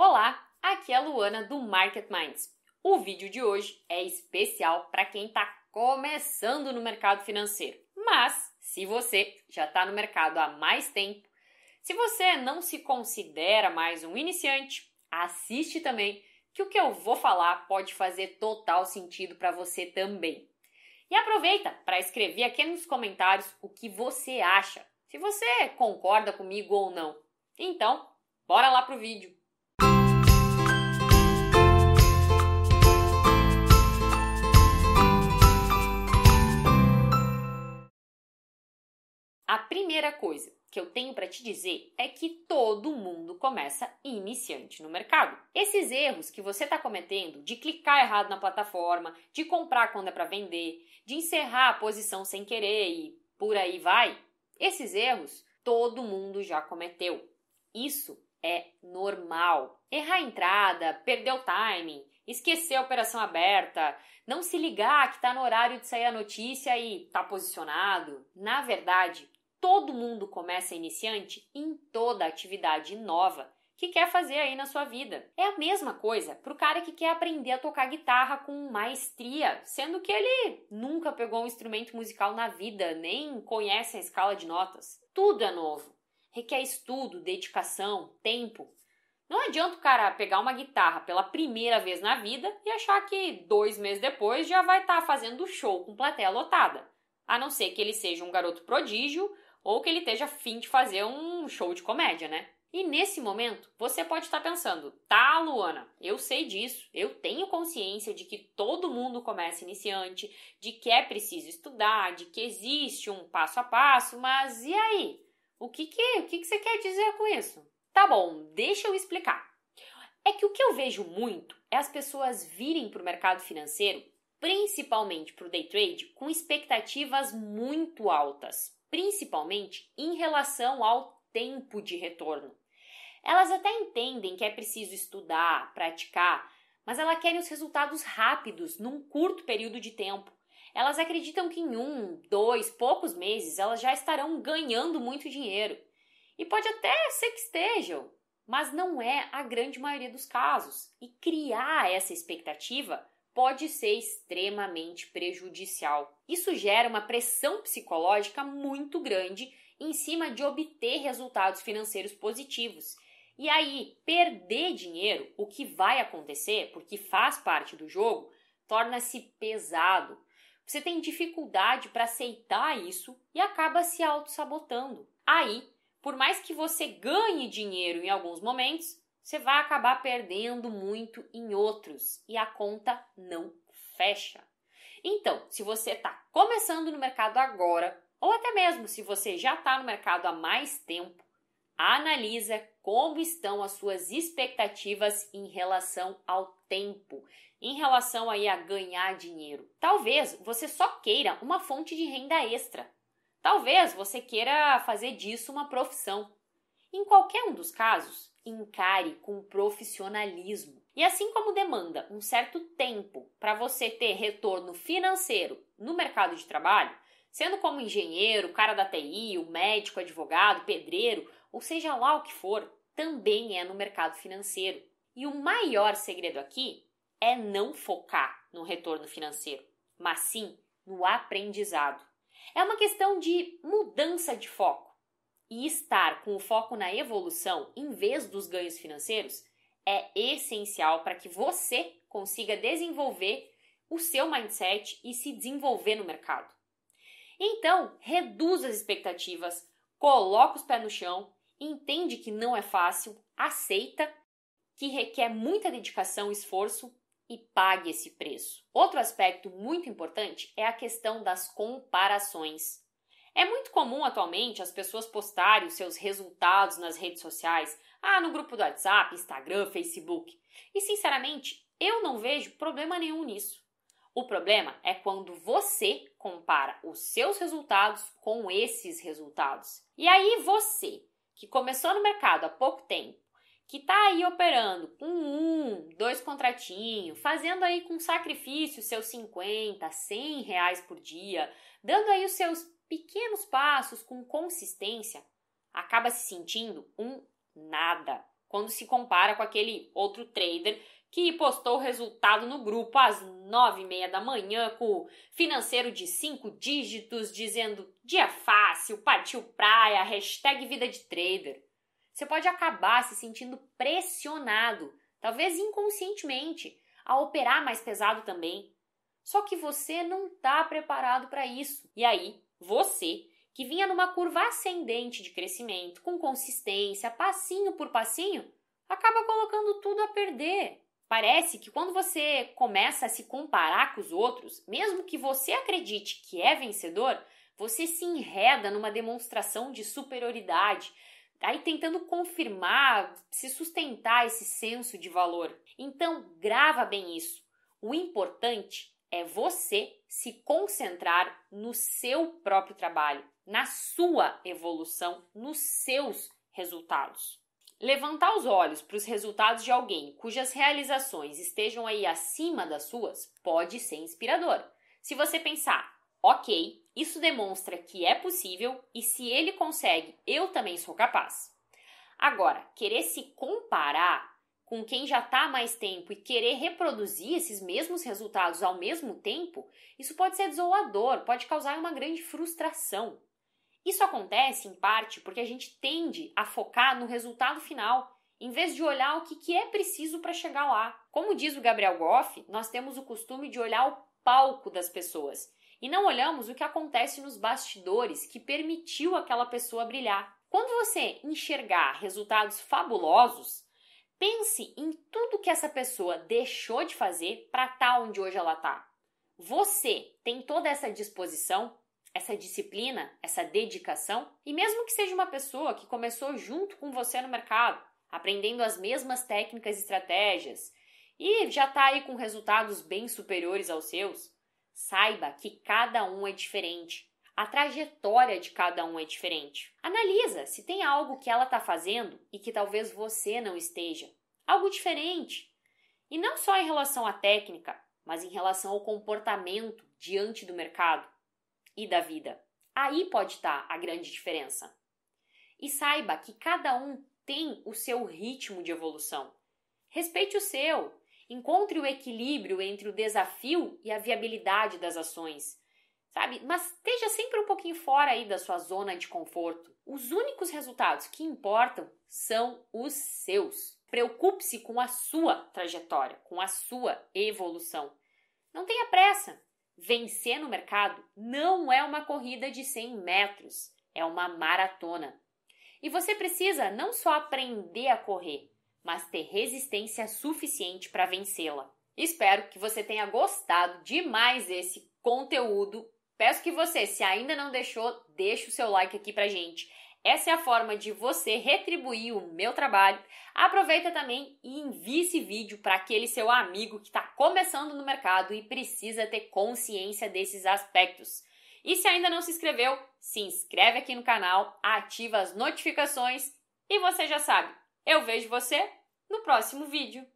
Olá, aqui é a Luana do Market Minds. O vídeo de hoje é especial para quem está começando no mercado financeiro. Mas, se você já está no mercado há mais tempo, se você não se considera mais um iniciante, assiste também, que o que eu vou falar pode fazer total sentido para você também. E aproveita para escrever aqui nos comentários o que você acha, se você concorda comigo ou não. Então, bora lá pro vídeo. Primeira coisa que eu tenho para te dizer é que todo mundo começa iniciante no mercado. Esses erros que você está cometendo de clicar errado na plataforma, de comprar quando é para vender, de encerrar a posição sem querer e por aí vai, esses erros todo mundo já cometeu. Isso é normal. Errar a entrada, perder o timing, esquecer a operação aberta, não se ligar que está no horário de sair a notícia e está posicionado. Na verdade, todo mundo começa iniciante em toda atividade nova que quer fazer aí na sua vida. É a mesma coisa para o cara que quer aprender a tocar guitarra com maestria, sendo que ele nunca pegou um instrumento musical na vida, nem conhece a escala de notas. Tudo é novo. Requer estudo, dedicação, tempo. Não adianta o cara pegar uma guitarra pela primeira vez na vida e achar que dois meses depois já vai estar tá fazendo show com plateia lotada. A não ser que ele seja um garoto prodígio ou que ele esteja afim de fazer um show de comédia, né? E nesse momento, você pode estar pensando: tá, Luana, eu sei disso, eu tenho consciência de que todo mundo começa iniciante, de que é preciso estudar, de que existe um passo a passo, mas e aí? O que, que, o que, que você quer dizer com isso? Tá bom, deixa eu explicar. É que o que eu vejo muito é as pessoas virem para o mercado financeiro, principalmente para o day trade, com expectativas muito altas principalmente em relação ao tempo de retorno. Elas até entendem que é preciso estudar, praticar, mas elas querem os resultados rápidos, num curto período de tempo. Elas acreditam que em um, dois, poucos meses elas já estarão ganhando muito dinheiro. E pode até ser que estejam, mas não é a grande maioria dos casos. E criar essa expectativa pode ser extremamente prejudicial. Isso gera uma pressão psicológica muito grande em cima de obter resultados financeiros positivos. E aí, perder dinheiro, o que vai acontecer, porque faz parte do jogo, torna-se pesado. Você tem dificuldade para aceitar isso e acaba se auto-sabotando. Aí, por mais que você ganhe dinheiro em alguns momentos, você vai acabar perdendo muito em outros e a conta não fecha. Então, se você está começando no mercado agora, ou até mesmo se você já está no mercado há mais tempo, analisa como estão as suas expectativas em relação ao tempo, em relação aí a ganhar dinheiro. Talvez você só queira uma fonte de renda extra. Talvez você queira fazer disso uma profissão. Em qualquer um dos casos, encare com profissionalismo. E assim como demanda um certo tempo para você ter retorno financeiro no mercado de trabalho, sendo como engenheiro, cara da TI, o médico, advogado, pedreiro, ou seja lá o que for, também é no mercado financeiro. E o maior segredo aqui é não focar no retorno financeiro, mas sim no aprendizado. É uma questão de mudança de foco e estar com o foco na evolução em vez dos ganhos financeiros é essencial para que você consiga desenvolver o seu mindset e se desenvolver no mercado. Então, reduza as expectativas, coloca os pés no chão, entende que não é fácil, aceita que requer muita dedicação e esforço e pague esse preço. Outro aspecto muito importante é a questão das comparações. É muito comum atualmente as pessoas postarem os seus resultados nas redes sociais, ah, no grupo do WhatsApp, Instagram, Facebook. E sinceramente, eu não vejo problema nenhum nisso. O problema é quando você compara os seus resultados com esses resultados. E aí você, que começou no mercado há pouco tempo, que está aí operando com um, dois contratinhos, fazendo aí com sacrifício seus 50, 100 reais por dia, dando aí os seus pequenos passos com consistência, acaba se sentindo um nada. quando se compara com aquele outro trader que postou o resultado no grupo às nove e meia da manhã com financeiro de cinco dígitos dizendo dia fácil, partiu praia, hashtag vida de trader. Você pode acabar se sentindo pressionado, talvez inconscientemente, a operar mais pesado também. Só que você não está preparado para isso. E aí, você, que vinha numa curva ascendente de crescimento, com consistência, passinho por passinho, acaba colocando tudo a perder. Parece que quando você começa a se comparar com os outros, mesmo que você acredite que é vencedor, você se enreda numa demonstração de superioridade, aí tentando confirmar, se sustentar esse senso de valor. Então, grava bem isso. O importante é você se concentrar no seu próprio trabalho, na sua evolução, nos seus resultados. Levantar os olhos para os resultados de alguém cujas realizações estejam aí acima das suas pode ser inspirador. Se você pensar, ok, isso demonstra que é possível e se ele consegue, eu também sou capaz. Agora, querer se comparar com quem já está há mais tempo e querer reproduzir esses mesmos resultados ao mesmo tempo, isso pode ser desolador, pode causar uma grande frustração. Isso acontece, em parte, porque a gente tende a focar no resultado final, em vez de olhar o que, que é preciso para chegar lá. Como diz o Gabriel Goff, nós temos o costume de olhar o palco das pessoas e não olhamos o que acontece nos bastidores que permitiu aquela pessoa brilhar. Quando você enxergar resultados fabulosos, pense em tudo que essa pessoa deixou de fazer para estar tá onde hoje ela está. Você tem toda essa disposição? essa disciplina, essa dedicação, e mesmo que seja uma pessoa que começou junto com você no mercado, aprendendo as mesmas técnicas e estratégias, e já está aí com resultados bem superiores aos seus, saiba que cada um é diferente. A trajetória de cada um é diferente. Analisa se tem algo que ela está fazendo e que talvez você não esteja. Algo diferente. E não só em relação à técnica, mas em relação ao comportamento diante do mercado e da vida. Aí pode estar a grande diferença. E saiba que cada um tem o seu ritmo de evolução. Respeite o seu. Encontre o equilíbrio entre o desafio e a viabilidade das ações. Sabe? Mas esteja sempre um pouquinho fora aí da sua zona de conforto. Os únicos resultados que importam são os seus. Preocupe-se com a sua trajetória, com a sua evolução. Não tenha pressa. Vencer no mercado não é uma corrida de 100 metros, é uma maratona. E você precisa não só aprender a correr, mas ter resistência suficiente para vencê-la. Espero que você tenha gostado demais desse conteúdo. Peço que você, se ainda não deixou, deixe o seu like aqui pra gente. Essa é a forma de você retribuir o meu trabalho. Aproveita também e envie esse vídeo para aquele seu amigo que está começando no mercado e precisa ter consciência desses aspectos. E se ainda não se inscreveu, se inscreve aqui no canal, ativa as notificações e você já sabe, eu vejo você no próximo vídeo.